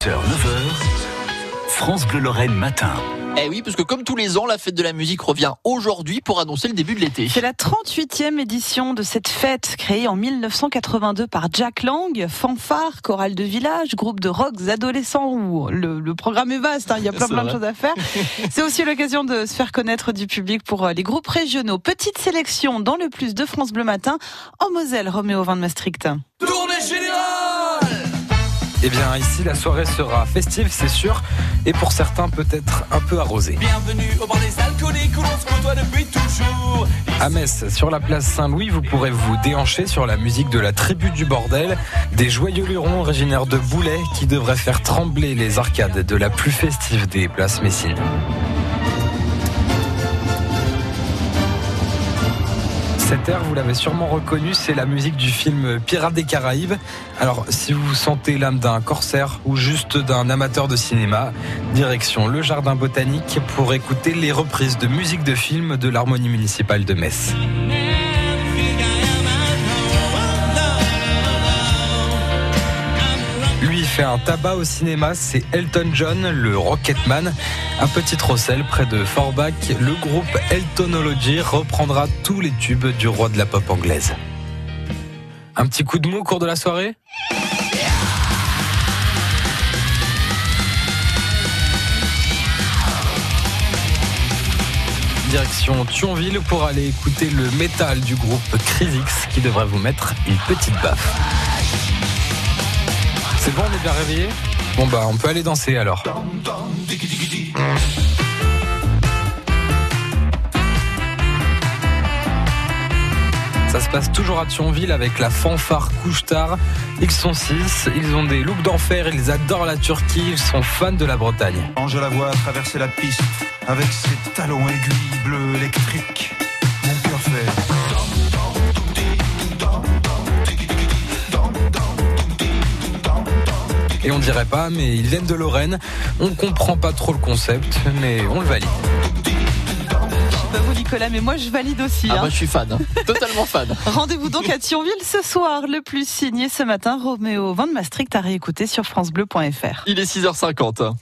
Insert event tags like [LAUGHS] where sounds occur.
9h, France Bleu Lorraine matin. Eh oui, parce que comme tous les ans, la fête de la musique revient aujourd'hui pour annoncer le début de l'été. C'est la 38e édition de cette fête créée en 1982 par Jack Lang, fanfare, chorale de village, groupe de rock adolescents où le, le programme est vaste, hein, il y a plein plein de choses à faire. [LAUGHS] C'est aussi l'occasion de se faire connaître du public pour euh, les groupes régionaux. Petite sélection dans le plus de France Bleu Matin en Moselle, Roméo Van Maastricht. Eh bien, ici, la soirée sera festive, c'est sûr, et pour certains, peut-être un peu arrosée. Bienvenue au bar des alcooliques où l'on se côtoie depuis toujours. À Metz, sur la place Saint-Louis, vous pourrez vous déhancher sur la musique de la tribu du bordel, des joyeux lurons originaires de Boulay qui devraient faire trembler les arcades de la plus festive des places messines. Cet air, vous l'avez sûrement reconnu, c'est la musique du film Pirates des Caraïbes. Alors, si vous sentez l'âme d'un corsaire ou juste d'un amateur de cinéma, direction le jardin botanique pour écouter les reprises de musique de film de l'harmonie municipale de Metz. Un tabac au cinéma, c'est Elton John, le Rocketman. Un petit Rossel près de Forbach, le groupe Eltonology reprendra tous les tubes du roi de la pop anglaise. Un petit coup de mou au cours de la soirée? Direction Thionville pour aller écouter le métal du groupe Crisix qui devrait vous mettre une petite baffe. C'est bon, on est bien réveillé Bon bah on peut aller danser alors. Ça se passe toujours à Thionville avec la fanfare Couche-Tard. Ils sont six, ils ont des looks d'enfer, ils adorent la Turquie, ils sont fans de la Bretagne. Quand je la vois traverser la piste avec ses talons aiguilles bleus électriques, Et on dirait pas, mais ils viennent de Lorraine. On comprend pas trop le concept, mais on le valide. Je sais pas vous Nicolas, mais moi je valide aussi. Ah hein. bah je suis fan, hein. [LAUGHS] totalement fan. Rendez-vous donc à Thionville ce soir. Le plus signé ce matin, Roméo Van Maastricht à réécouter sur francebleu.fr. Il est 6h50.